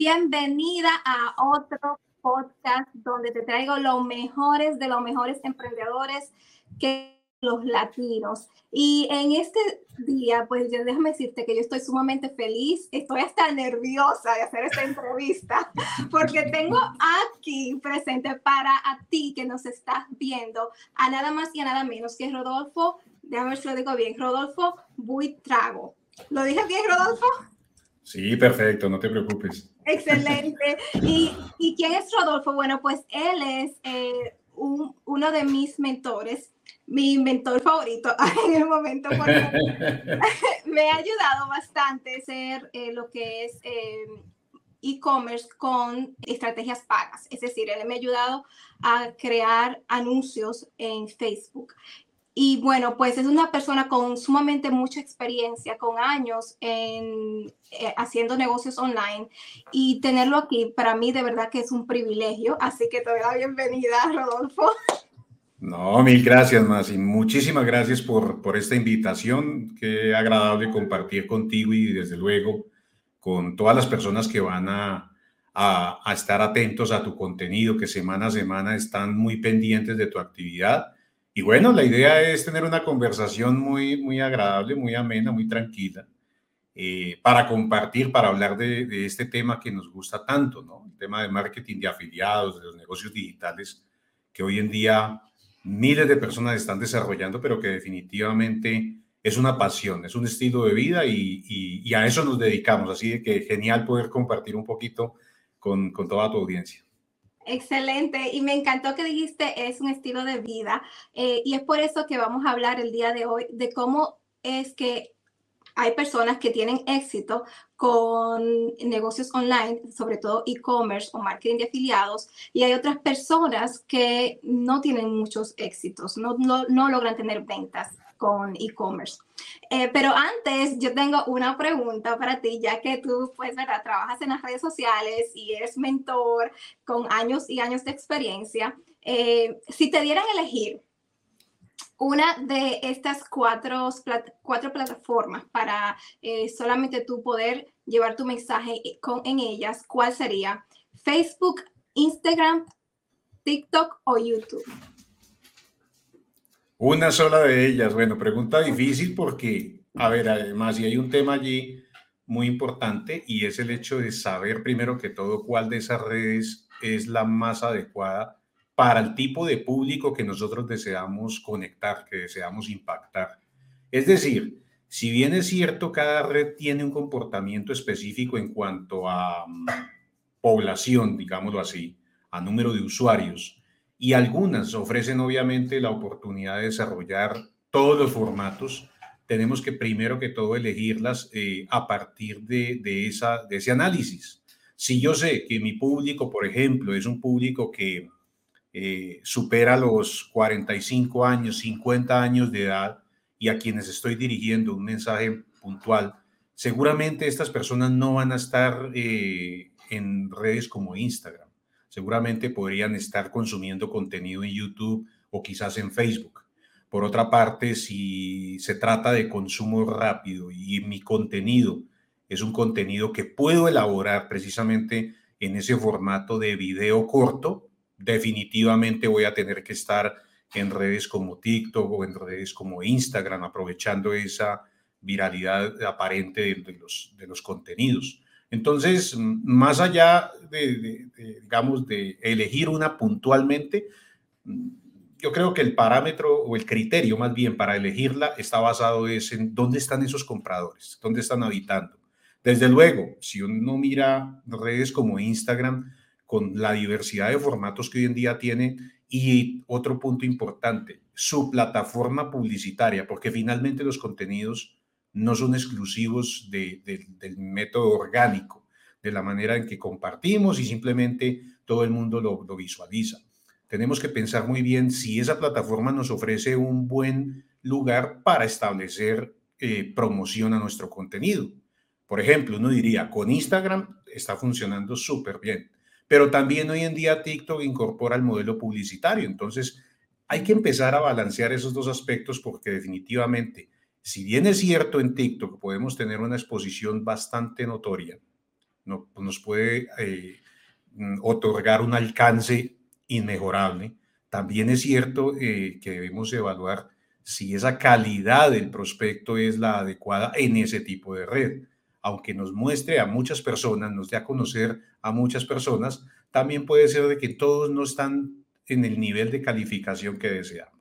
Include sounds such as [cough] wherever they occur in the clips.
Bienvenida a otro podcast donde te traigo los mejores de los mejores emprendedores que los latinos. Y en este día, pues yo déjame decirte que yo estoy sumamente feliz, estoy hasta nerviosa de hacer esta entrevista, [laughs] porque tengo aquí presente para a ti que nos estás viendo, a nada más y a nada menos que Rodolfo, déjame ver si lo digo bien, Rodolfo Buitrago. ¿Lo dije bien, Rodolfo? Sí, perfecto, no te preocupes. Excelente. ¿Y, ¿y quién es Rodolfo? Bueno, pues él es eh, un, uno de mis mentores mi mentor favorito [laughs] en el momento porque [laughs] me ha ayudado bastante a ser eh, lo que es em, e-commerce con estrategias pagas. Es decir, él me ha ayudado a crear anuncios en Facebook. Y bueno, pues es una persona con sumamente mucha experiencia, con años en eh, haciendo negocios online y tenerlo aquí para mí de verdad que es un privilegio. Así que te doy la bienvenida, Rodolfo. No, mil gracias, más y muchísimas gracias por, por esta invitación. Qué agradable compartir contigo y desde luego con todas las personas que van a, a, a, estar atentos a tu contenido, que semana a semana están muy pendientes de tu actividad. Y bueno, la idea es tener una conversación muy, muy agradable, muy amena, muy tranquila, eh, para compartir, para hablar de, este tema que nos gusta tanto, ¿no? El tema de marketing de afiliados, de los negocios digitales, que hoy en día miles de personas están desarrollando, pero que definitivamente es una pasión, es un estilo de vida y, a eso nos dedicamos. Así que genial poder compartir un poquito con, toda tu audiencia. Excelente, y me encantó que dijiste es un estilo de vida eh, y es por eso que vamos a hablar el día de hoy de cómo es que hay personas que tienen éxito con negocios online, sobre todo e-commerce o marketing de afiliados, y hay otras personas que no tienen muchos éxitos, no, no, logran tener ventas con e-commerce. Eh, pero antes, yo tengo una pregunta para ti, ya que tú, pues, ¿verdad? Trabajas en las redes sociales y eres mentor con años y años de experiencia. Eh, si te dieran elegir una de estas cuatro, plataformas para eh, solamente tú poder llevar tu mensaje con, en ellas, ¿cuál sería? Facebook, Instagram, TikTok o YouTube. Una sola de ellas. Bueno, pregunta difícil porque, a ver, además, y hay un tema allí muy importante y es el hecho de saber primero que todo cuál de esas redes es la más adecuada para el tipo de público que nosotros deseamos conectar, que deseamos impactar. Es decir, si bien es cierto, cada red tiene un comportamiento específico en cuanto a mm, población, digámoslo así, a número de usuarios, y algunas ofrecen obviamente la oportunidad de desarrollar todos los formatos, tenemos que primero que todo elegirlas eh, a partir de, esa, de ese análisis. Si yo sé que mi público, por ejemplo, es un público que eh, supera los 45 años, 50 años de edad y a quienes estoy dirigiendo un mensaje puntual, seguramente estas personas no van a estar eh, en redes como Instagram. Seguramente podrían estar consumiendo contenido en YouTube o quizás en Facebook. Por otra parte, si se trata de consumo rápido y mi contenido es un contenido que puedo elaborar precisamente en ese formato de video corto, definitivamente voy a tener que estar en redes como TikTok o en redes como Instagram, aprovechando esa viralidad aparente de, los, de los contenidos. Entonces, más allá de, digamos, de elegir una puntualmente, yo creo que el parámetro o el criterio más bien para elegirla está basado es en dónde están esos compradores, dónde están habitando. Desde luego, si uno mira redes como Instagram, con la diversidad de formatos que hoy en día tiene y otro punto importante, su plataforma publicitaria, porque finalmente los contenidos no son exclusivos de, del método orgánico, de la manera en que compartimos y simplemente todo el mundo lo, lo visualiza. Tenemos que pensar muy bien si esa plataforma nos ofrece un buen lugar para establecer eh, promoción a nuestro contenido. Por ejemplo, uno diría, con Instagram está funcionando súper bien pero también hoy en día TikTok incorpora el modelo publicitario. Entonces, hay que empezar a balancear esos dos aspectos porque definitivamente, si bien es cierto en TikTok podemos tener una exposición bastante notoria, nos puede eh, mm, otorgar un alcance inmejorable. También es cierto eh, que debemos evaluar si esa calidad del prospecto es la adecuada en ese tipo de red. Aunque nos muestre a muchas personas, nos dé a conocer a muchas personas, también puede ser de que todos no están en el nivel de calificación que deseamos.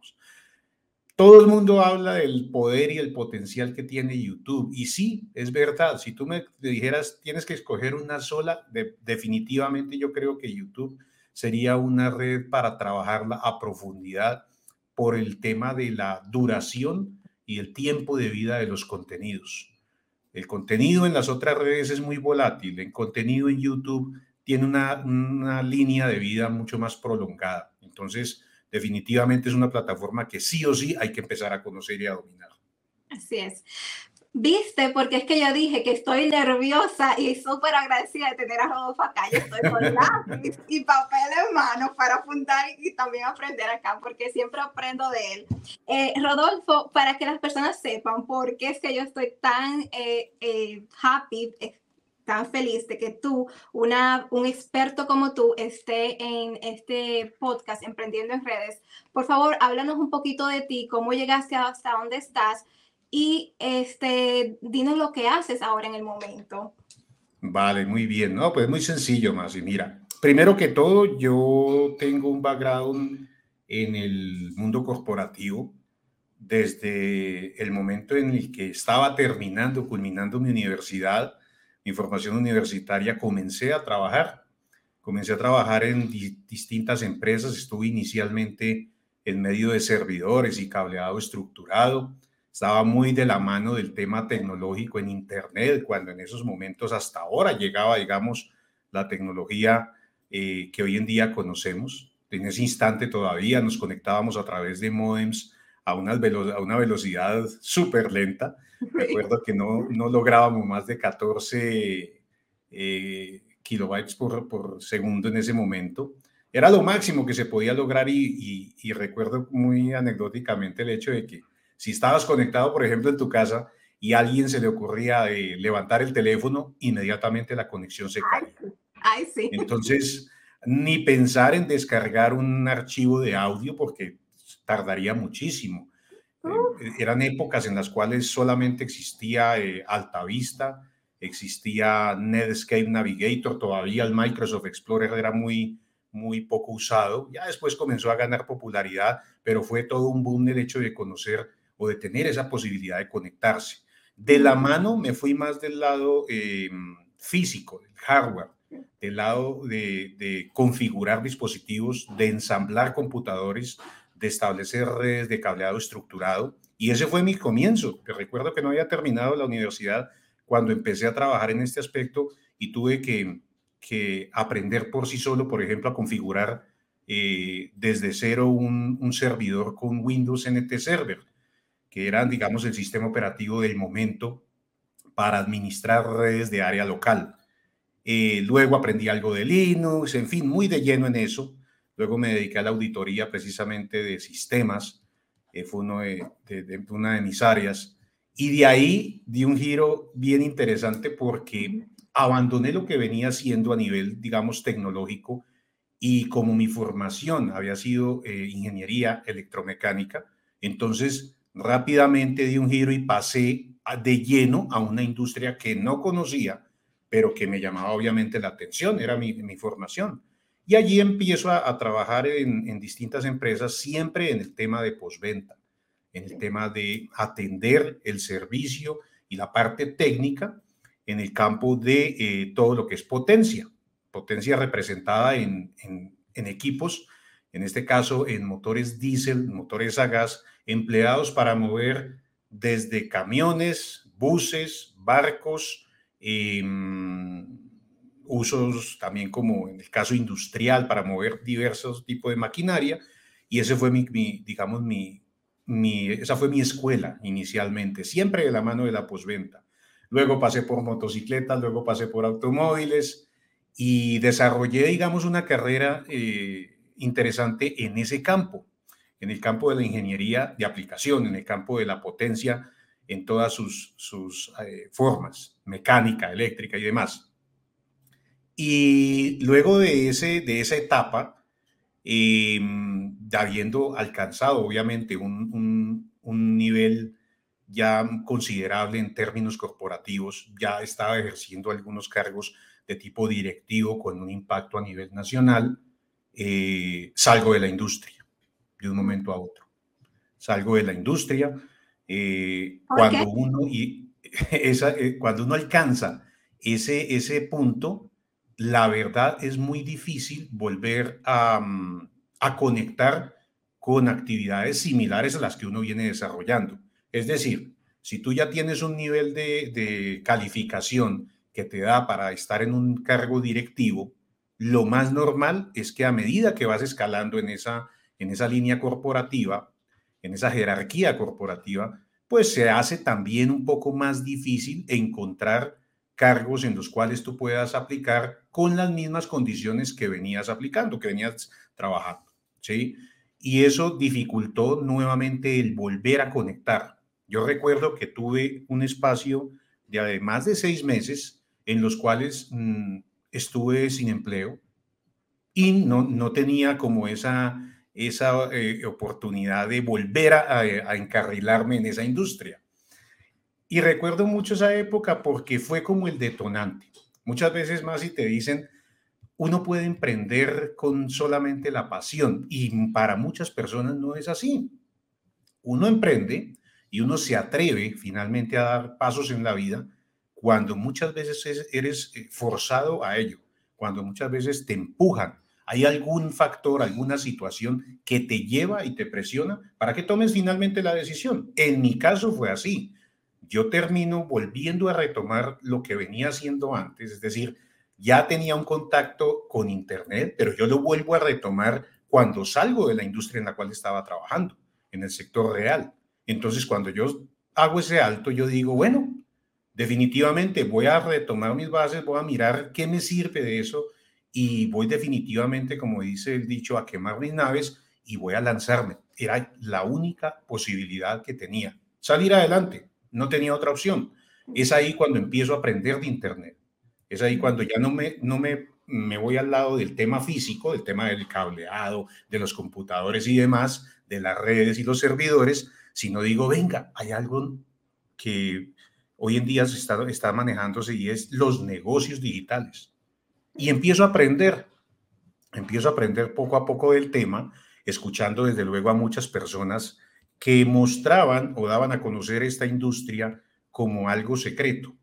Todo el mundo habla del poder y el potencial que tiene YouTube. Y sí, es verdad. Si tú me dijeras, tienes que escoger una sola, definitivamente yo creo que YouTube sería una red para trabajarla a profundidad por el tema de la duración y el tiempo de vida de los contenidos. El contenido en las otras redes es muy volátil. El contenido en YouTube tiene una, línea de vida mucho más prolongada. Entonces, definitivamente es una plataforma que sí o sí hay que empezar a conocer y a dominar. Así es. Viste, porque es que yo dije que estoy nerviosa y súper agradecida de tener a Rodolfo acá. Yo estoy con [laughs] lápiz y papel en mano para apuntar y también aprender acá, porque siempre aprendo de él. Eh, Rodolfo, para que las personas sepan por qué es que yo estoy tan eh, eh, happy, tan feliz de que tú, una, un experto como tú, esté en este podcast Emprendiendo en Redes. Por favor, háblanos un poquito de ti, cómo llegaste hasta dónde estás y este, dinos lo que haces ahora en el momento. Vale, muy bien. No, pues muy sencillo, más. Y mira, primero que todo, yo tengo un background en el mundo corporativo desde el momento en el que estaba terminando, culminando mi universidad mi universitaria, comencé a trabajar. Comencé a trabajar en distintas empresas. Estuve inicialmente en medio de servidores y cableado estructurado. Estaba muy de la mano del tema tecnológico en Internet, cuando en esos momentos hasta ahora llegaba, digamos, la tecnología eh, que hoy en día conocemos. En ese instante todavía nos conectábamos a través de modems a una, a una velocidad súper lenta [laughs] Recuerdo que no, no lográbamos más de 14 eh, kilobytes por, por, segundo en ese momento. Era lo máximo que se podía lograr y, y, recuerdo muy anecdóticamente el hecho de que si estabas conectado, por ejemplo, en tu casa y a alguien se le ocurría eh, levantar el teléfono, inmediatamente la conexión se. Ay, sí. Entonces, ni pensar en descargar un archivo de audio porque tardaría muchísimo. Eh, eran épocas en las cuales solamente existía eh, Altavista, existía Netscape Navigator, todavía el Microsoft Explorer era muy, muy poco usado. Ya después comenzó a ganar popularidad, pero fue todo un boom el hecho de conocer o de tener esa posibilidad de conectarse. De la mano me fui más del lado em, físico, del hardware, del lado de, de configurar dispositivos, de ensamblar computadores, de establecer redes de cableado estructurado. Y ese fue mi comienzo. Te recuerdo que no había terminado la universidad cuando empecé a trabajar en este aspecto y tuve que, que aprender por sí solo, por ejemplo, a configurar eh, desde cero un, un, servidor con Windows NT Server, que era, digamos, el sistema operativo del momento para administrar redes de área local. Eh, luego aprendí algo de Linux, en fin, muy de lleno en eso. Luego me dediqué a la auditoría precisamente de sistemas, eh, fue una de mis áreas. Y de ahí di un giro bien interesante porque abandoné lo que venía haciendo a nivel, digamos, tecnológico y como mi formación había sido eh, ingeniería electromecánica, entonces rápidamente di un giro y pasé de lleno a una industria que no conocía, pero que me llamaba obviamente la atención, era mi formación. Y allí empiezo a, trabajar en, distintas empresas, siempre en el tema de postventa, en el tema de atender el servicio y la parte técnica en el campo de eh, todo lo que es potencia, potencia representada en, en equipos, en este caso en motores diésel, motores a gas, empleados para mover desde camiones, buses, barcos, eh, usos también como en el caso industrial para mover diversos tipos de maquinaria y ese fue mi, digamos, mi, mi, esa fue mi escuela inicialmente, siempre de la mano de la posventa. Luego pasé por motocicletas, luego pasé por automóviles y desarrollé, digamos, una carrera eh, interesante en ese campo, en el campo de la ingeniería de aplicación, en el campo de la potencia en todas sus, sus eh, formas, mecánica, eléctrica y demás. Y luego de, ese, de esa etapa, eh, habiendo alcanzado obviamente un, un, nivel ya considerable en términos corporativos, ya estaba ejerciendo algunos cargos de tipo directivo con un impacto a nivel nacional, eh, salgo de la industria de un momento a otro. Salgo de la industria eh, cuando uno y [laughs] esa, cuando uno alcanza ese, ese punto, la verdad es muy difícil volver mm, a, conectar con actividades similares a las que uno viene desarrollando. Es decir, si tú ya tienes un nivel de, calificación que te da para estar en un cargo directivo, lo más normal es que a medida que vas escalando en esa, en esa línea corporativa, en esa jerarquía corporativa, pues se hace también un poco más difícil encontrar cargos en los cuales tú puedas aplicar con las mismas condiciones que venías aplicando, que venías trabajando, ¿sí? Y eso dificultó nuevamente el volver a conectar. Yo recuerdo que tuve un espacio de más de seis meses en los cuales mm, estuve sin empleo y no, no tenía como esa, esa eh, oportunidad de volver a encarrilarme en esa industria. Y recuerdo mucho esa época porque fue como el detonante. Muchas veces más si te dicen, uno puede emprender con solamente la pasión y para muchas personas no es así. Uno emprende y uno se atreve finalmente a dar pasos en la vida cuando muchas veces eres eh, forzado a ello, cuando muchas veces te empujan. Hay algún factor, alguna situación que te lleva y te presiona para que tomes finalmente la decisión. En mi caso fue así yo termino volviendo a retomar lo que venía haciendo antes, es decir, ya tenía un contacto con Internet, pero yo lo vuelvo a retomar cuando salgo de la industria en la cual estaba trabajando, en el sector real. Entonces, cuando yo hago ese alto, yo digo, bueno, definitivamente voy a retomar mis bases, voy a mirar qué me sirve de eso y voy definitivamente, como dice el dicho, a quemar mis naves y voy a lanzarme. Era la única posibilidad que tenía, salir adelante no tenía otra opción. Es ahí cuando empiezo a aprender de Internet. Es ahí cuando ya no me, no me, me voy al lado del tema físico, del tema del cableado, de los computadores y demás, de las redes y los servidores, sino digo, venga, hay algo que hoy en día se está, está manejándose y es los negocios digitales. Y empiezo a aprender, empiezo a aprender poco a poco del tema, escuchando desde luego a muchas personas que mostraban o daban a conocer esta industria como algo secreto.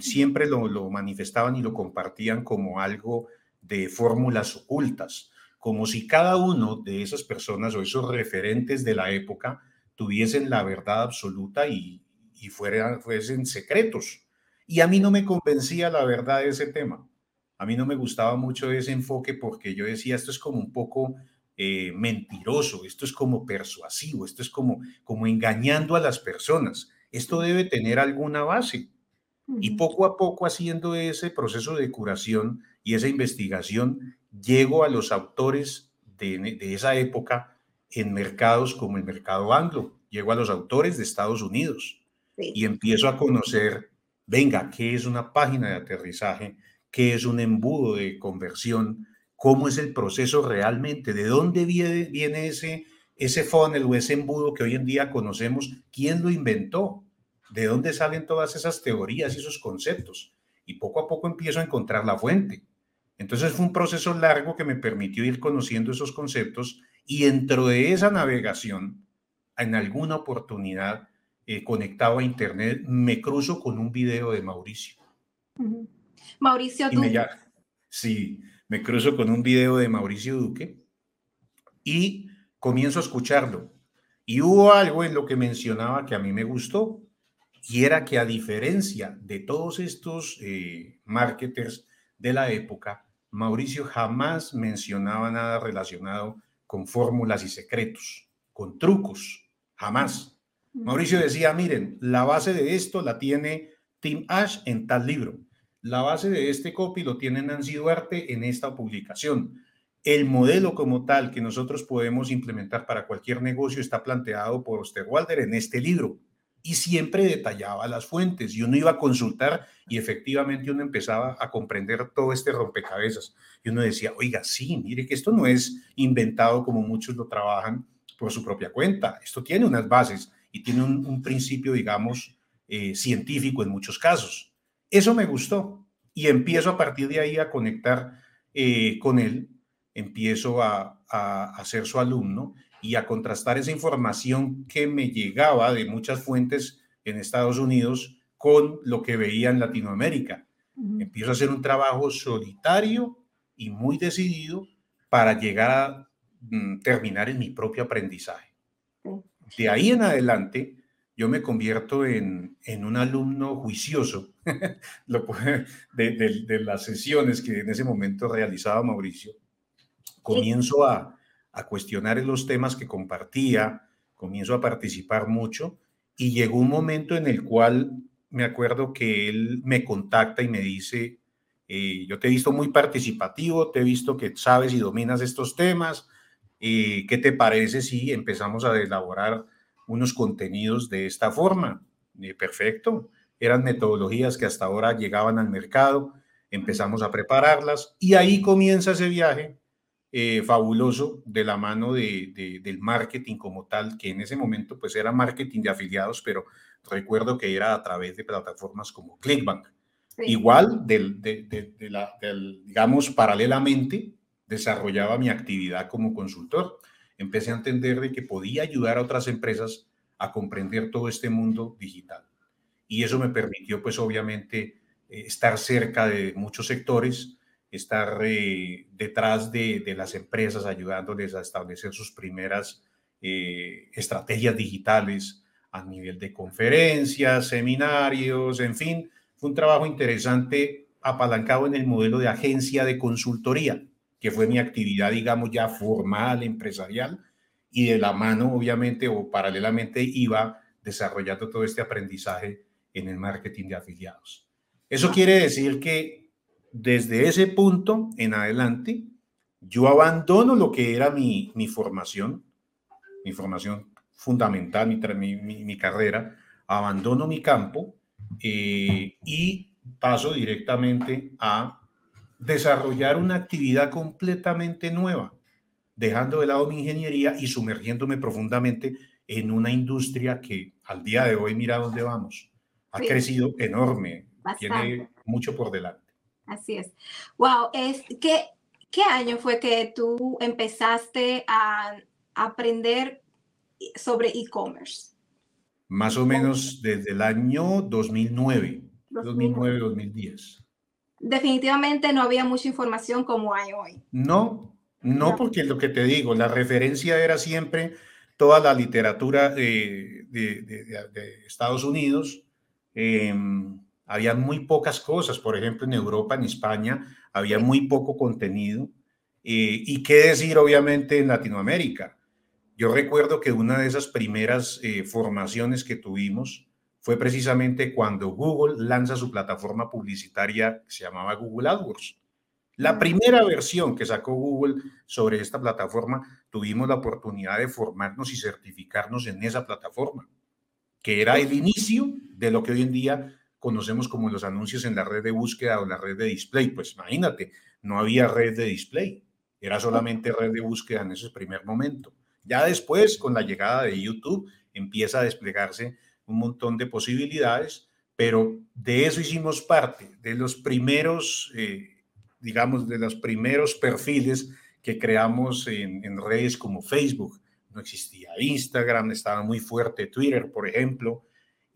Siempre lo, manifestaban y lo compartían como algo de fórmulas ocultas, como si cada uno de esas personas o esos referentes de la época tuviesen la verdad absoluta y, y fuesen secretos. Y a mí no me convencía la verdad de ese tema. A mí no me gustaba mucho ese enfoque porque yo decía, esto es como un poco eh, mentiroso, esto es como persuasivo, esto es como, como engañando a las personas. Esto debe tener alguna base. Y poco a poco haciendo ese proceso de curación y esa investigación, llego a los autores de, esa época en mercados como el mercado anglo, llego a los autores de Estados Unidos y empiezo a conocer, venga, ¿qué es una página de aterrizaje? ¿Qué es un embudo de conversión? Cómo es el proceso realmente, de dónde viene, viene ese, ese funnel o ese embudo que hoy en día conocemos, quién lo inventó, de dónde salen todas esas teorías y esos conceptos. Y poco a poco empiezo a encontrar la fuente. Entonces fue un proceso largo que me permitió ir conociendo esos conceptos y dentro de esa navegación, en alguna oportunidad eh, conectado a Internet, me cruzo con un video de Mauricio. Mauricio, tú... sí, me cruzo con un video de Mauricio Duque y comienzo a escucharlo. Y hubo algo en lo que mencionaba que a mí me gustó, y era que a diferencia de todos estos eh, marketers de la época, Mauricio jamás mencionaba nada relacionado con fórmulas y secretos, con trucos, jamás. Mauricio decía, miren, la base de esto la tiene Tim Ash en tal libro. La base de este copy lo tiene Nancy Duarte en esta publicación. El modelo como tal que nosotros podemos implementar para cualquier negocio está planteado por Osterwalder en este libro. y siempre detallaba las fuentes y uno iba a consultar y efectivamente uno empezaba a comprender todo este rompecabezas y uno decía, oiga, sí, mire que esto no es inventado como muchos lo trabajan por su propia cuenta, esto tiene unas bases y tiene un, principio, digamos, eh, científico en muchos casos. Eso me gustó y empiezo a partir de ahí a conectar eh, con él, empiezo a, a, a ser su alumno y a contrastar esa información que me llegaba de muchas fuentes en Estados Unidos con lo que veía en Latinoamérica. Empiezo a hacer un trabajo solitario y muy decidido para llegar a mm, terminar en mi propio aprendizaje. De ahí en adelante, yo me convierto en, en un alumno juicioso [laughs] de, de las sesiones que en ese momento realizaba Mauricio. Comienzo a, a cuestionar los temas que compartía, comienzo a participar mucho y llegó un momento en el cual me acuerdo que él me contacta y me dice, eh, yo te he visto muy participativo, te he visto que sabes y dominas estos temas, eh, ¿qué te parece si empezamos a elaborar unos contenidos de esta forma? perfecto, eran metodologías que hasta ahora llegaban al mercado, empezamos a prepararlas y ahí comienza ese viaje eh, fabuloso de la mano de, del marketing como tal, que en ese momento pues era marketing de afiliados, pero recuerdo que era a través de plataformas como Clickbank. Igual, del, de, la, del, digamos, paralelamente desarrollaba mi actividad como consultor. Empecé a entender de que podía ayudar a otras empresas a comprender todo este mundo digital. Y eso me permitió, pues obviamente, eh, estar cerca de muchos sectores, estar eh, detrás de, las empresas ayudándoles a establecer sus primeras eh, estrategias digitales a nivel de conferencias, seminarios, en fin, fue un trabajo interesante apalancado en el modelo de agencia de consultoría, que fue mi actividad, digamos, ya formal, empresarial, y de la mano, obviamente, o paralelamente iba desarrollando todo este aprendizaje en el marketing de afiliados. Eso quiere decir que desde ese punto en adelante, yo abandono lo que era mi, formación, mi formación fundamental, mi, mi, carrera, abandono mi campo eh, y paso directamente a desarrollar una actividad completamente nueva, dejando de lado mi ingeniería y sumergiéndome profundamente en una industria que al día de hoy, mira dónde vamos, ha crecido enorme, tiene mucho por delante. Así es. Wow, es ¿qué, ¿qué año fue que tú empezaste a aprender sobre e-commerce? Más o menos desde el año 2009, 2009-2010. Definitivamente no había mucha información como hay hoy. No, no, porque lo que te digo, la referencia era siempre toda la literatura de, de, Estados Unidos. Eh, había muy pocas cosas, por ejemplo, en Europa, en España, había muy poco contenido. Eh, y qué decir, obviamente, en Latinoamérica. Yo recuerdo que una de esas primeras eh, formaciones que tuvimos fue precisamente cuando Google lanza su plataforma publicitaria que se llamaba Google AdWords. La primera versión que sacó Google sobre esta plataforma, tuvimos la oportunidad de formarnos y certificarnos en esa plataforma, que era el inicio de lo que hoy en día conocemos como los anuncios en la red de búsqueda o la red de display. Pues imagínate, no había red de display, era solamente red de búsqueda en ese primer momento. Ya después, con la llegada de YouTube, empieza a desplegarse un montón de posibilidades, pero de eso hicimos parte, de los primeros, eh, digamos, de los primeros perfiles que creamos en, en redes como Facebook. No existía Instagram, estaba muy fuerte Twitter, por ejemplo,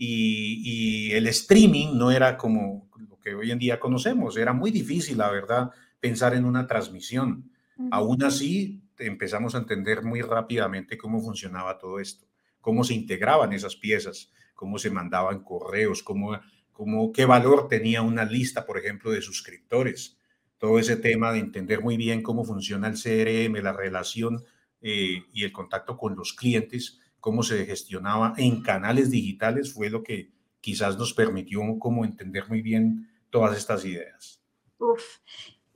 y, el streaming no era como lo que hoy en día conocemos, era muy difícil, la verdad, pensar en una transmisión. Aún así, empezamos a entender muy rápidamente cómo funcionaba todo esto, cómo se integraban esas piezas, cómo se mandaban correos, cómo, cómo, qué valor tenía una lista, por ejemplo, de suscriptores. Todo ese tema de entender muy bien cómo funciona el CRM, la relación eh, y el contacto con los clientes, cómo se gestionaba en canales digitales fue lo que quizás nos permitió como entender muy bien todas estas ideas. Uf.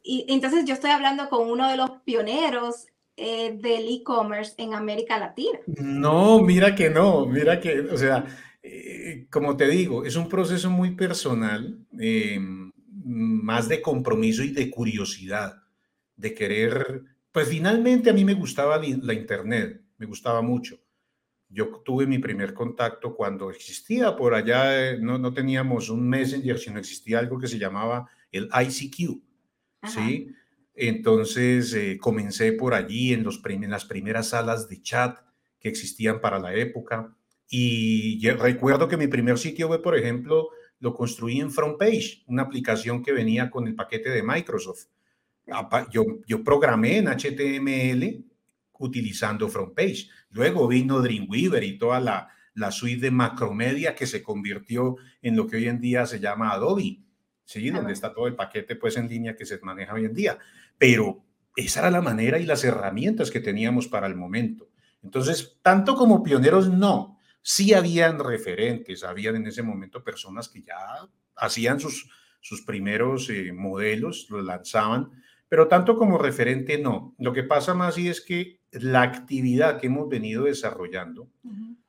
Y entonces yo estoy hablando con uno de los pioneros eh, del e-commerce en América Latina. No, mira que no, mira que, o sea, eh, como te digo, es un proceso muy personal, eh, más de compromiso y de curiosidad, de querer, pues finalmente a mí me gustaba la internet, me gustaba mucho. Yo tuve mi primer contacto cuando existía por allá, eh, no, no teníamos un Messenger, sino existía algo que se llamaba el ICQ, ¿sí? Entonces comencé por allí en, los, en las primeras salas de chat que existían para la época y recuerdo que mi primer sitio web, por ejemplo, lo construí en FrontPage, una aplicación que venía con el paquete de Microsoft. Yo, yo programé en HTML utilizando FrontPage. Luego vino Dreamweaver y toda la, la suite de Macromedia que se convirtió en lo que hoy en día se llama Adobe, ¿sí? donde está todo el paquete pues en línea que se maneja hoy en día. Pero esa era la manera y las herramientas que teníamos para el momento. Entonces, tanto como pioneros, no, Sí habían referentes, habían en ese momento personas que ya hacían sus, sus primeros eh, modelos, los lanzaban, pero tanto como referente no. Lo que pasa más y es que la actividad que hemos venido desarrollando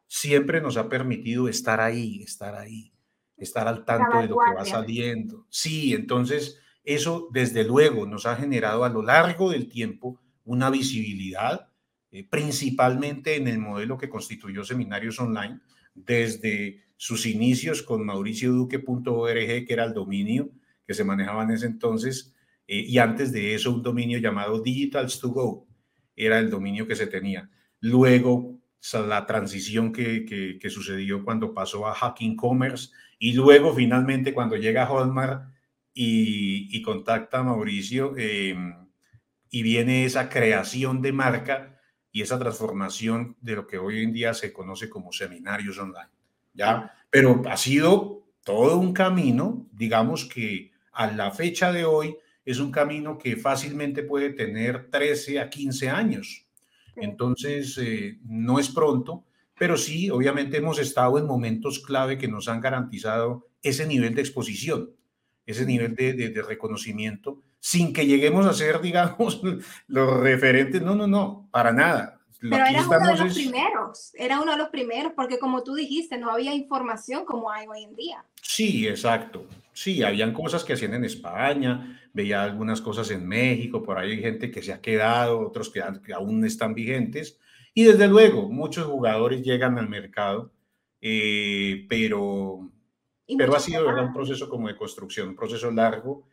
siempre nos ha permitido estar ahí, estar ahí, estar al tanto de lo que va saliendo. Sí, entonces eso desde luego nos ha generado a lo largo del tiempo una visibilidad eh, principalmente en el modelo que constituyó Seminarios Online, desde sus inicios con mauricioduque.org, que era el dominio que se manejaba en ese entonces, eh, y antes de eso un dominio llamado Digitals to Go, era el dominio que se tenía. Luego la transición que, que, sucedió cuando pasó a Hacking Commerce y luego finalmente cuando llega Hotmart y, contacta a Mauricio em, y viene esa creación de marca y esa transformación de lo que hoy en día se conoce como seminarios online. ¿ya? Pero ha sido todo un camino, digamos que a la fecha de hoy es un camino que fácilmente puede tener 13 a 15 años. Entonces, eh, no es pronto, pero sí, obviamente hemos estado en momentos clave que nos han garantizado ese nivel de exposición, ese nivel de, de reconocimiento sin que lleguemos a ser, digamos, [laughs] los referentes. No, no, no, para nada. Pero era uno de los primeros, era uno de los primeros, porque como tú dijiste, no había información como hay hoy en día. Sí, exacto. Sí, habían cosas que hacían en España, veía algunas cosas en México, por ahí hay gente que se ha quedado, otros que, aún están vigentes. Y desde luego, muchos jugadores llegan al mercado, eh, pero, pero ha sido ¿verdad? un proceso como de construcción, un proceso largo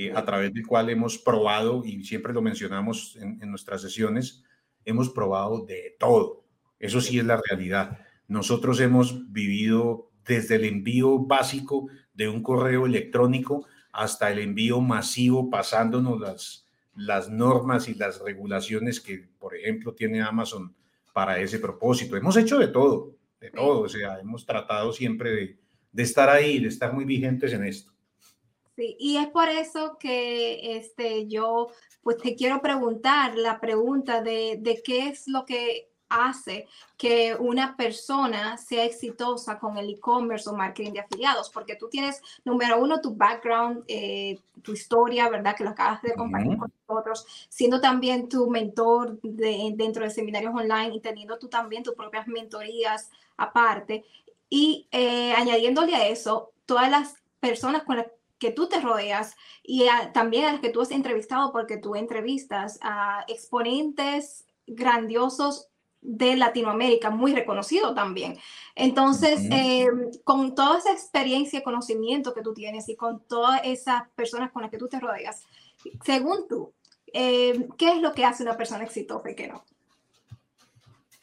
eh, a través del cual hemos probado, y siempre lo mencionamos en, nuestras sesiones, hemos probado de todo. Eso sí es la realidad. Nosotros hemos vivido desde el envío básico de un correo electrónico hasta el envío masivo, pasándonos las, las normas y las regulaciones que, por ejemplo, tiene Amazon para ese propósito. Hemos hecho de todo, de todo. O sea, hemos tratado siempre de, de estar ahí, de estar muy vigentes en esto. Sí, y es por eso que este, yo pues te quiero preguntar la pregunta de, de qué es lo que hace que una persona sea exitosa con el e-commerce o marketing de afiliados, porque tú tienes, número uno, tu background, eh, tu historia, ¿verdad? Que lo acabas de compartir con nosotros, siendo también tu mentor de, dentro de seminarios online y teniendo tú también tus propias mentorías aparte. Y eh, añadiéndole a eso, todas las personas con las que tú te rodeas y también a las que tú has entrevistado, porque tú entrevistas a exponentes grandiosos de Latinoamérica, muy reconocido también. Entonces, em, con toda esa experiencia y conocimiento que tú tienes y con todas esas personas con las que tú te rodeas, según tú, em, ¿qué es lo que hace una persona exitosa y qué no?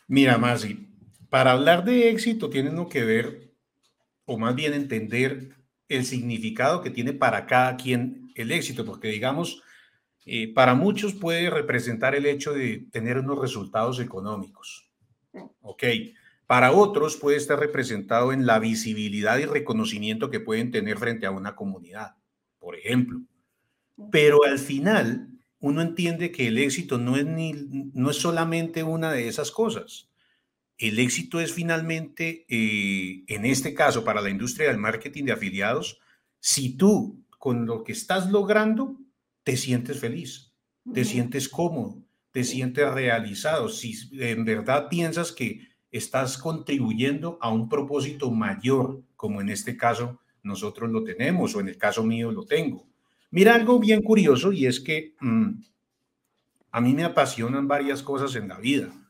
Mira, Masi, para hablar de éxito tiene que ver, o más bien entender el significado que tiene para cada quien el éxito, porque digamos, eh, para muchos puede representar el hecho de tener unos resultados económicos. Ok. Para otros puede estar representado en la visibilidad y reconocimiento que pueden tener frente a una comunidad, por ejemplo. Pero al final, uno entiende que el éxito no es, ni, no es solamente una de esas cosas. El éxito es finalmente, eh, en este caso, para la industria del marketing de afiliados, si tú con lo que estás logrando te sientes feliz, te sientes cómodo, te sientes realizado, si en verdad piensas que estás contribuyendo a un propósito mayor, como en este caso nosotros lo tenemos o en el caso mío lo tengo. Mira algo bien curioso y es que mm, a mí me apasionan varias cosas en la vida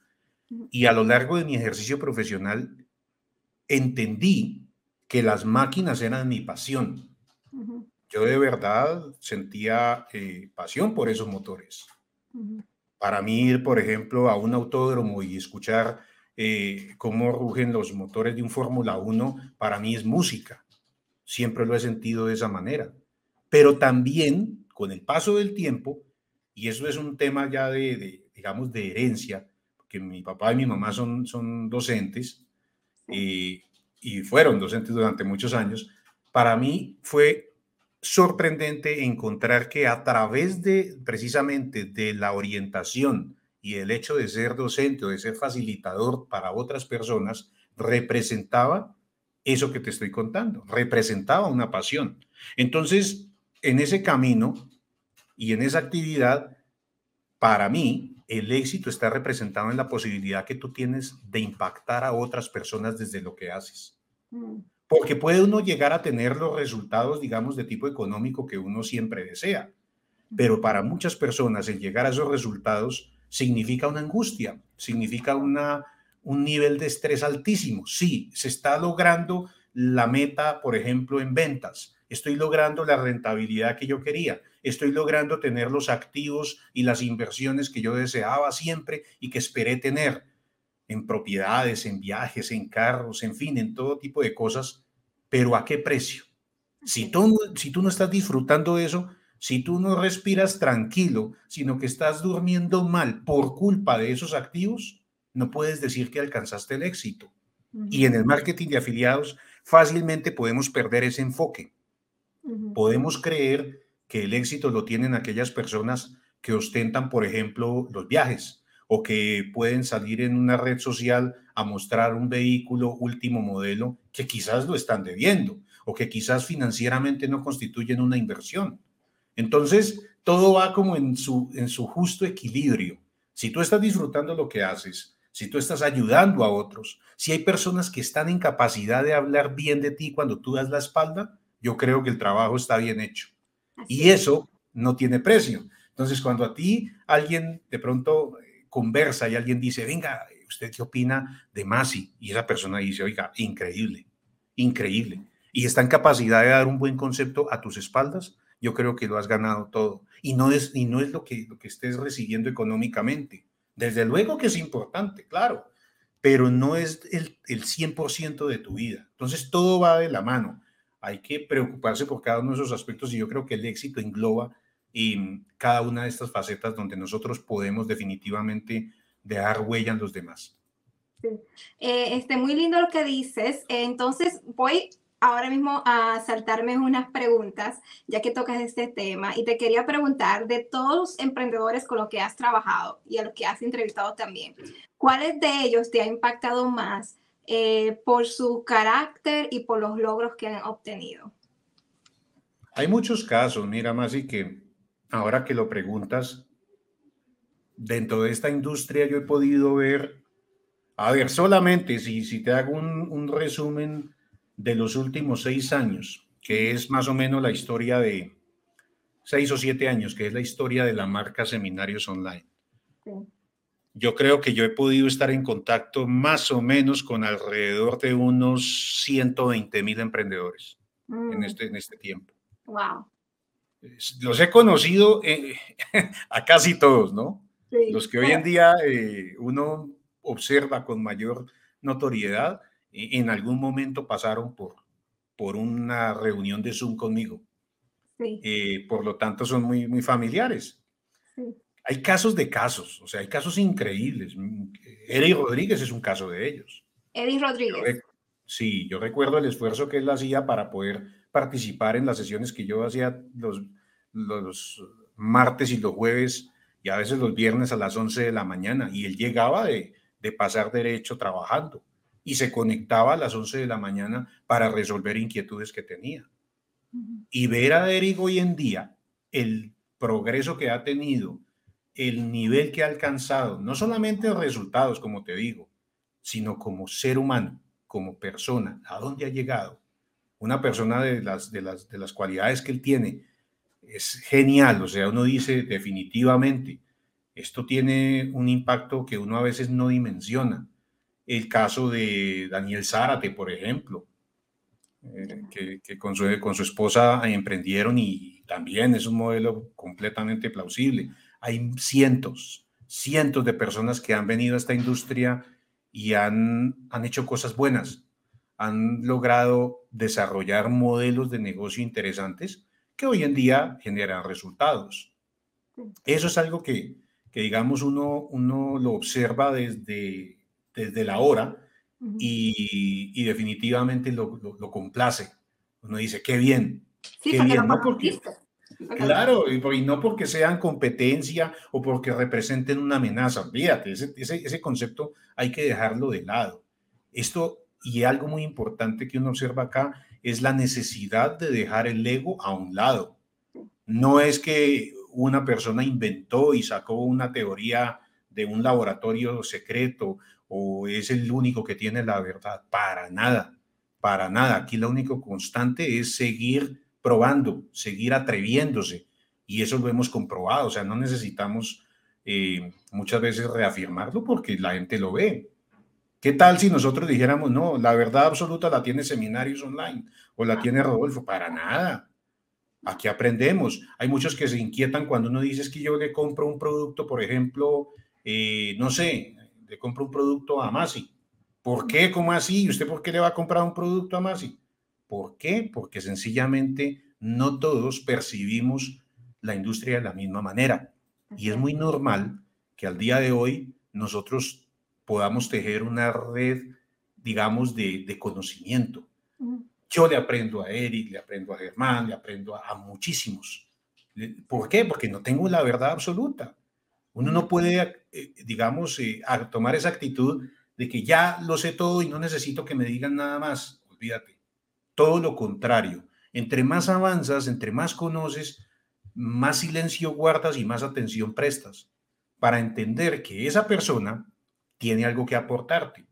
y a lo largo de mi ejercicio profesional entendí que las máquinas eran mi pasión. Yo de verdad sentía eh, pasión por esos motores. Para mí ir, por ejemplo, a un autódromo y escuchar eh, cómo rugen los motores de un Fórmula 1, para mí es música. Siempre lo he sentido de esa manera. Pero también, con el paso del tiempo, y eso es un tema ya de, digamos, de herencia, porque mi papá y mi mamá son, son docentes y, y fueron docentes durante muchos años, para mí fue sorprendente encontrar que a través de precisamente de la orientación y el hecho de ser docente o de ser facilitador para otras personas, representaba eso que te estoy contando, representaba una pasión. Entonces, en ese camino y en esa actividad, para mí, el éxito está representado en la posibilidad que tú tienes de impactar a otras personas desde lo que haces. Mm. Porque puede uno llegar a tener los resultados, digamos, de tipo económico que uno siempre desea. Pero para muchas personas el llegar a esos resultados significa una angustia, significa una, un nivel de estrés altísimo. Sí, se está logrando la meta, por ejemplo, en ventas. Estoy logrando la rentabilidad que yo quería. Estoy logrando tener los activos y las inversiones que yo deseaba siempre y que esperé tener en propiedades, en viajes, en carros, en fin, en todo tipo de cosas, pero ¿a qué precio? Si tú, si tú no estás disfrutando de eso, si tú no respiras tranquilo, sino que estás durmiendo mal por culpa de esos activos, no puedes decir que alcanzaste el éxito. Y en el marketing de afiliados fácilmente podemos perder ese enfoque. Podemos creer que el éxito lo tienen aquellas personas que ostentan, por ejemplo, los viajes, o que pueden salir en una red social a mostrar un vehículo último modelo que quizás lo están debiendo o que quizás financieramente no constituyen una inversión. Entonces, todo va como en su, en su justo equilibrio. Si tú estás disfrutando lo que haces, si tú estás ayudando a otros, si hay personas que están en capacidad de hablar bien de ti cuando tú das la espalda, yo creo que el trabajo está bien hecho. Y eso no tiene precio. Entonces, cuando a ti alguien de pronto conversa y alguien dice, venga, ¿usted qué opina de Masi? Y esa persona dice, oiga, increíble, increíble. Y está en capacidad de dar un buen concepto a tus espaldas, yo creo que lo has ganado todo. Y no es, y no es lo, que, lo que estés recibiendo económicamente. Desde luego que es importante, claro, pero no es el, el 100% de tu vida. Entonces todo va de la mano. Hay que preocuparse por cada uno de esos aspectos y yo creo que el éxito engloba y cada una de estas facetas donde nosotros podemos definitivamente dejar huella en los demás. Sí. Eh, este, muy lindo lo que dices. Entonces voy ahora mismo a saltarme unas preguntas, ya que tocas este tema, y te quería preguntar de todos los emprendedores con los que has trabajado y a los que has entrevistado también, ¿cuáles de ellos te ha impactado más eh, por su carácter y por los logros que han obtenido? Hay muchos casos, mira, Masi, que ahora que lo preguntas, dentro de esta industria yo he podido ver, a ver, solamente si, si te hago un, resumen de los últimos seis años, que es más o menos la historia de seis o siete años, que es la historia de la marca Seminarios Online. Yo creo que yo he podido estar en contacto más o menos con alrededor de unos 120 mil emprendedores en, mm. este, en este tiempo. Wow los he conocido eh, [laughs] a casi todos, ¿no? los que hoy en día eh, uno observa con mayor notoriedad, eh, en algún momento pasaron por, por una reunión de Zoom conmigo. por lo tanto, son muy, muy familiares. Hay casos de casos, o sea, hay casos increíbles. Eric Rodríguez es un caso de ellos. Eric Rodríguez. sí, yo recuerdo el esfuerzo que él hacía para poder participar en las sesiones que yo hacía los, los martes y los jueves y a veces los viernes a las 11 de la mañana. Y él llegaba de, de pasar derecho trabajando y se conectaba a las 11 de la mañana para resolver inquietudes que tenía. Y ver a Eric hoy en día, el progreso que ha tenido, el nivel que ha alcanzado, no solamente resultados, como te digo, sino como ser humano, como persona, a dónde ha llegado. Una persona de las, de las, de las cualidades que él tiene es genial, o sea, uno dice definitivamente, esto tiene un impacto que uno a veces no dimensiona. El caso de Daniel Zárate, por ejemplo, eh, que, con, su, con su esposa emprendieron y también es un modelo completamente plausible. Hay cientos, cientos de personas que han venido a esta industria y han, han hecho cosas buenas, han logrado desarrollar modelos de negocio interesantes que hoy en día generan resultados. Eso es algo que, que digamos, uno, uno lo observa desde, desde la hora y, y, definitivamente lo, lo, complace. Uno dice, qué bien. Sí, qué bien. No porque, claro, y, no porque sean competencia o porque representen una amenaza. Fíjate, ese, ese, ese concepto hay que dejarlo de lado. Esto, y algo muy importante que uno observa acá, es la necesidad de dejar el ego a un lado. No es que una persona inventó y sacó una teoría de un laboratorio secreto o es el único que tiene la verdad. Para nada, para nada. Aquí lo único constante es seguir probando, seguir atreviéndose. Y eso lo hemos comprobado. O sea, no necesitamos eh, muchas veces reafirmarlo porque la gente lo ve. ¿Qué tal si nosotros dijéramos, no, la verdad absoluta la tiene seminarios online o la tiene Rodolfo? Para nada. Aquí aprendemos. Hay muchos que se inquietan cuando uno dice que yo le compro un producto, por ejemplo, eh, no sé, le compro un producto a Masi. ¿Por qué? ¿Cómo así? ¿Y usted por qué le va a comprar un producto a Masi? ¿Por qué? Porque sencillamente no todos percibimos la industria de la misma manera. Y es muy normal que al día de hoy nosotros podamos tejer una red, digamos, de, de conocimiento. Yo le aprendo a Eric, le aprendo a Germán, le aprendo a, muchísimos. ¿Por qué? Porque no tengo la verdad absoluta. Uno no puede, eh, digamos, eh, tomar esa actitud de que ya lo sé todo y no necesito que me digan nada más. Olvídate. Todo lo contrario. Entre más avanzas, entre más conoces, más silencio guardas y más atención prestas para entender que esa persona tiene algo que aportarte.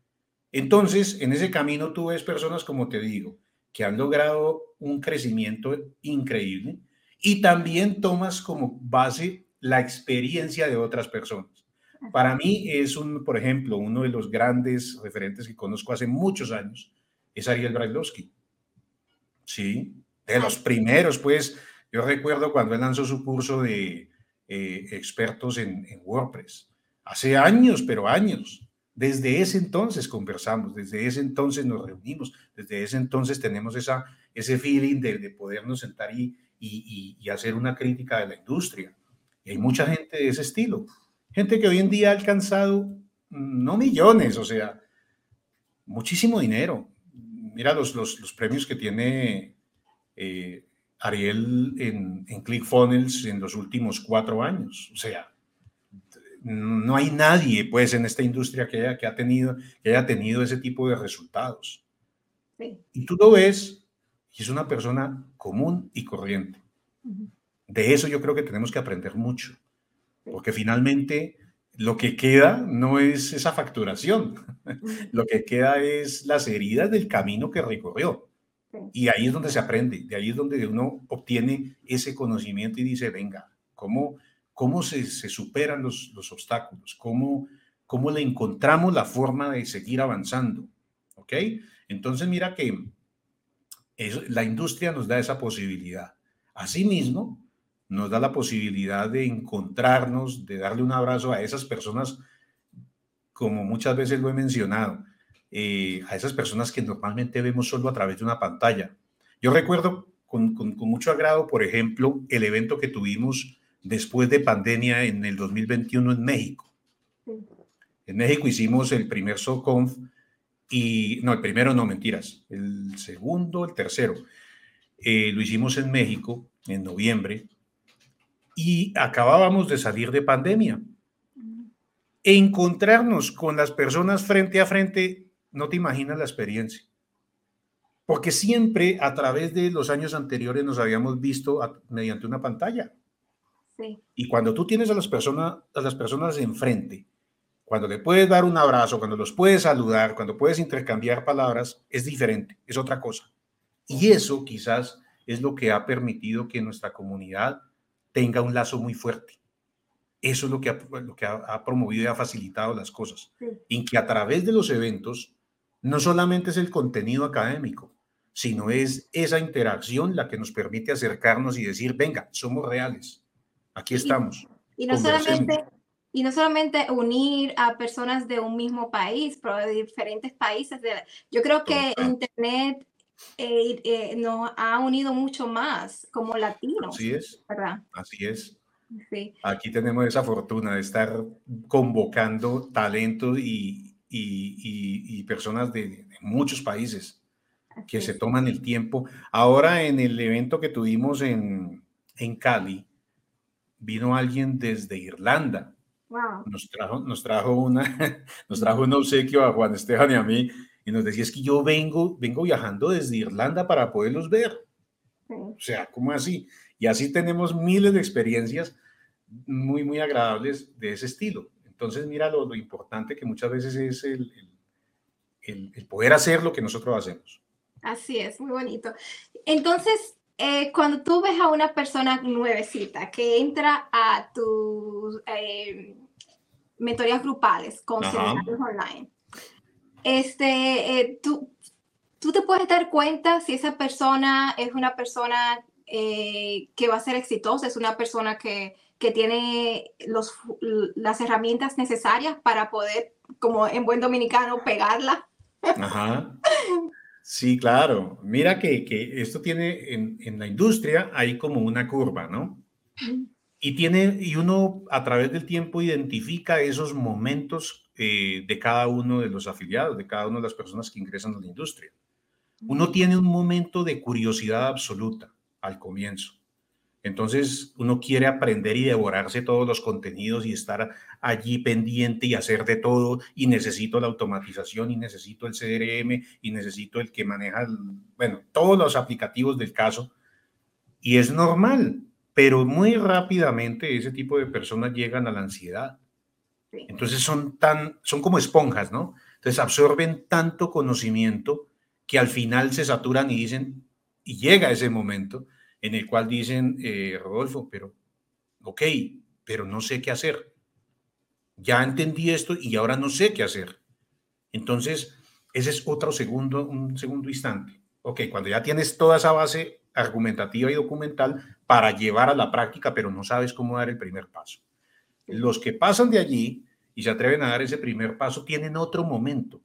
Entonces, en ese camino tú ves personas, como te digo, que han logrado un crecimiento increíble y también tomas como base la experiencia de otras personas. Para mí es un, por ejemplo, uno de los grandes referentes que conozco hace muchos años, es Ariel Brailovsky. Sí, de los primeros, pues, yo recuerdo cuando él lanzó su curso de eh, expertos en, WordPress. Hace años, pero años. Desde ese entonces conversamos, desde ese entonces nos reunimos, desde ese entonces tenemos esa, ese feeling de, de podernos sentar y, y, y, hacer una crítica de la industria. Y hay mucha gente de ese estilo, gente que hoy en día ha alcanzado mm, no millones, o sea, muchísimo dinero. Mira los, los, los premios que tiene eh, Ariel en, en ClickFunnels en los últimos cuatro años, o sea, no hay nadie pues en esta industria que haya, que ha tenido, que haya tenido ese tipo de resultados. Y tú lo ves y es una persona común y corriente. De eso yo creo que tenemos que aprender mucho, porque finalmente lo que queda no es esa facturación, [laughs] lo que queda es las heridas del camino que recorrió. Y ahí es donde se aprende, de ahí es donde uno obtiene ese conocimiento y dice, venga, ¿cómo, cómo se, superan los, los obstáculos, cómo, cómo le encontramos la forma de seguir avanzando. ¿Ok? Entonces, mira que la industria nos da esa posibilidad. Asimismo, nos da la posibilidad de encontrarnos, de darle un abrazo a esas personas, como muchas veces lo he mencionado, eh, a esas personas que normalmente vemos solo a través de una pantalla. Yo recuerdo con, con, con mucho agrado, por ejemplo, el evento que tuvimos después de pandemia en el 2021 en México. En México hicimos el primer SOCONF y, no, el primero no, mentiras, el segundo, el tercero. Eh, lo hicimos en México en noviembre y acabábamos de salir de pandemia. E encontrarnos con las personas frente a frente, no te imaginas la experiencia. Porque siempre a través de los años anteriores nos habíamos visto mediante una pantalla. Y cuando tú tienes a las personas, a las personas enfrente Cuando le puedes dar un abrazo, cuando los puedes saludar, cuando puedes intercambiar palabras, es diferente, es otra cosa. Y eso quizás es lo que ha permitido que nuestra comunidad tenga un lazo muy fuerte. Eso es lo que ha, lo que ha, promovido y ha facilitado las cosas. En que a través de los eventos, no solamente es el contenido académico, sino es esa interacción la que nos permite acercarnos y decir, venga, somos reales, aquí estamos. Y, no solamente y no solamente unir a personas de un mismo país, pero de diferentes países. yo creo que Internet eh, eh, nos ha unido mucho más como latinos. Así es. Así es. Aquí tenemos esa fortuna de estar convocando talento y, personas de, muchos países que se toman el tiempo. Ahora en el evento que tuvimos en, Cali, vino alguien desde Irlanda. Nos, trajo, nos, trajo una, [laughs] nos trajo un obsequio a Juan Esteban y a mí y nos decía, es que yo vengo, vengo viajando desde Irlanda para poderlos ver. O sea, ¿cómo así? Y así tenemos miles de experiencias muy, muy agradables de ese estilo. Entonces, mira lo, importante que muchas veces es el, el, poder hacer lo que nosotros hacemos. Así es, muy bonito. Entonces, eh, cuando tú ves a una persona nuevecita que entra a tus eh, mentorías grupales con seminarios online, este, eh, tú, tú te puedes dar cuenta si esa persona es una persona que va a ser exitosa, es una persona que que tiene los, las herramientas necesarias para poder, como en buen dominicano, pegarla. Ajá. Sí, claro. Mira que, que esto tiene en, en, la industria, hay como una curva, ¿no? Y, tiene, y uno a través del tiempo identifica esos momentos eh, de cada uno de los afiliados, de cada una de las personas que ingresan a la industria. Uno tiene un momento de curiosidad absoluta al comienzo entonces uno quiere aprender y devorarse todos los contenidos y estar allí pendiente y hacer de todo y necesito la automatización y necesito el CRM y necesito el que maneja, bueno, todos los aplicativos del caso. Y es normal, pero muy rápidamente ese tipo de personas llegan a la ansiedad. Entonces son tan, son como esponjas, ¿no? Entonces absorben tanto conocimiento que al final se saturan y dicen, y llega ese momento en el cual dicen, eh, Rodolfo, pero, ok, pero no sé qué hacer. Ya entendí esto y ahora no sé qué hacer. Entonces, ese es otro segundo, un segundo instante. Ok, cuando ya tienes toda esa base argumentativa y documental para llevar a la práctica, pero no sabes cómo dar el primer paso. Los que pasan de allí y se atreven a dar ese primer paso tienen otro momento,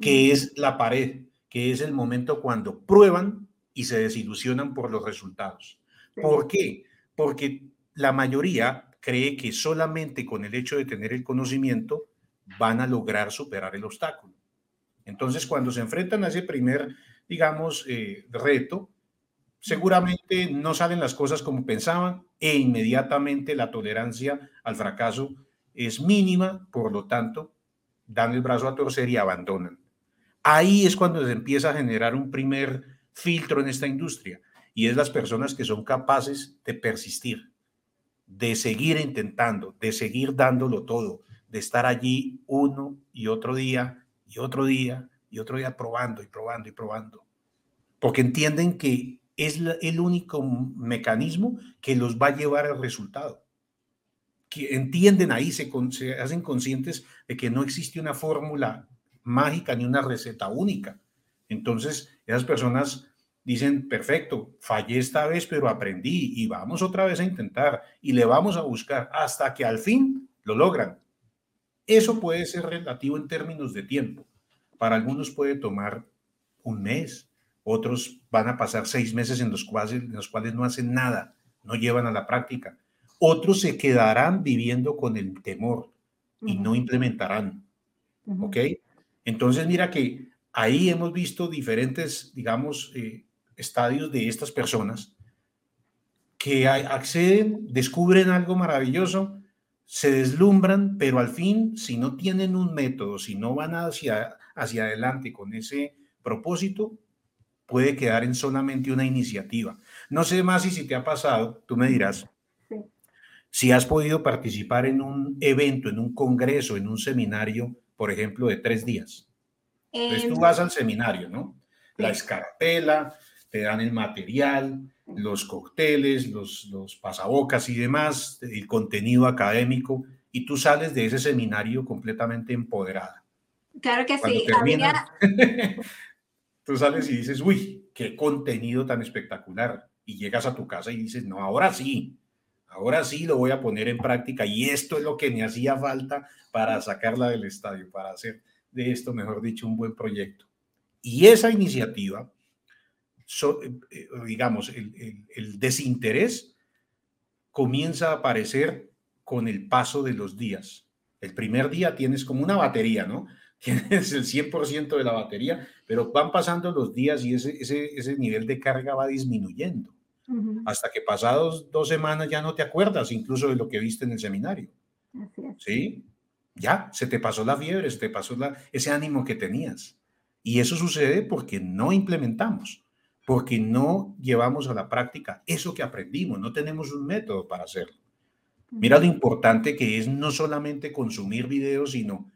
que es la pared, que es el momento cuando prueban y se desilusionan por los resultados. ¿Por qué? Porque la mayoría cree que solamente con el hecho de tener el conocimiento van a lograr superar el obstáculo. Entonces, cuando se enfrentan a ese primer, digamos, eh, reto, seguramente no salen las cosas como pensaban e inmediatamente la tolerancia al fracaso es mínima, por lo tanto, dan el brazo a torcer y abandonan. Ahí es cuando se empieza a generar un primer filtro en esta industria y es las personas que son capaces de persistir, de seguir intentando, de seguir dándolo todo, de estar allí uno y otro día y otro día y otro día probando y probando y probando, porque entienden que es el único mecanismo que los va a llevar al resultado. Que entienden ahí, se, se hacen conscientes de que no existe una fórmula mágica ni una receta única. Entonces, esas personas dicen, perfecto, fallé esta vez, pero aprendí y vamos otra vez a intentar y le vamos a buscar hasta que al fin lo logran. Eso puede ser relativo en términos de tiempo. Para algunos puede tomar un mes, otros van a pasar seis meses en los cuales, en los cuales no hacen nada, no llevan a la práctica. Otros se quedarán viviendo con el temor y no implementarán. ¿Ok? Entonces, mira que ahí hemos visto diferentes, digamos, eh, estadios de estas personas que acceden, descubren algo maravilloso, se deslumbran, pero al fin, si no tienen un método, si no van hacia, hacia adelante con ese propósito, puede quedar en solamente una iniciativa. No sé más si, si te ha pasado, tú me dirás, si has podido participar en un evento, en un congreso, en un seminario, por ejemplo, de tres días. Entonces tú em, vas al seminario, ¿no? La escarpela, te dan el material, los cócteles, los, los pasabocas y demás, el contenido académico, y tú sales de ese seminario completamente empoderada. Claro que sí. [laughs] tú sales y dices, uy, qué contenido tan espectacular. Y llegas a tu casa y dices, no, ahora sí, ahora sí lo voy a poner en práctica y esto es lo que me hacía falta para sacarla del estadio, para hacer de esto, mejor dicho, un buen proyecto. Y esa iniciativa, eh, digamos, el, el desinterés comienza a aparecer con el paso de los días. El primer día tienes como una batería, ¿no? [laughs] Tienes el 100% de la batería, pero van pasando los días y ese, ese, ese nivel de carga va disminuyendo. Hasta que pasados dos semanas ya no te acuerdas incluso de lo que viste en el seminario. ¿Sí? Ya, se te pasó la fiebre, se te pasó la, ese ánimo que tenías. Y eso sucede porque no implementamos, porque no llevamos a la práctica eso que aprendimos, no tenemos un método para hacerlo. Mira lo importante que es no solamente consumir videos, sino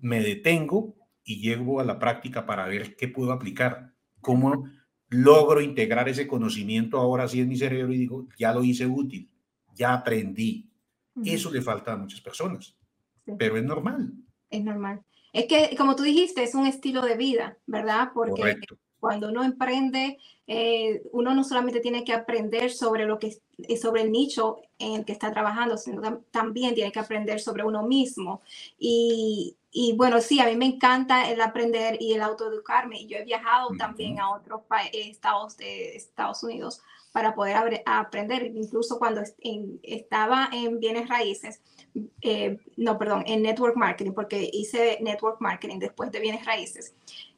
me detengo y llego a la práctica para ver qué puedo aplicar, cómo logro integrar ese conocimiento ahora sí en mi cerebro y digo, ya lo hice útil, ya aprendí. Eso le falta a muchas personas, pero es normal. Es normal. Es que, como tú dijiste, es un estilo de vida, ¿verdad? Porque cuando uno emprende, eh, uno no solamente tiene que aprender sobre lo que es sobre el nicho en el que está trabajando, sino también tiene que aprender sobre uno mismo. Y, y bueno, sí, a mí me encanta el aprender y el autoeducarme. Yo he viajado también a otros estados de Estados Unidos para poder aprender. Incluso cuando estaba en bienes raíces, eh, no, perdón, en network marketing, porque hice network marketing después de bienes raíces.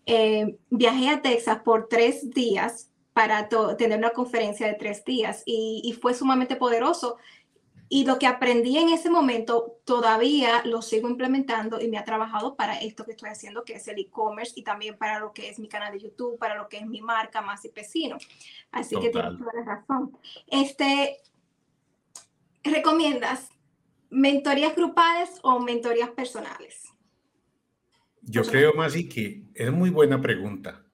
Eh, viajé a Texas por tres días para tener una conferencia de tres días y, y fue sumamente poderoso y lo que aprendí en ese momento todavía lo sigo implementando y me ha trabajado para esto que estoy haciendo, que es el e-commerce y también para lo que es mi canal de YouTube, para lo que es mi marca más y Pesino. Así que tienes toda la razón. Este, ¿Recomiendas mentorías grupales o mentorías personales? Yo creo, más y que es muy buena pregunta.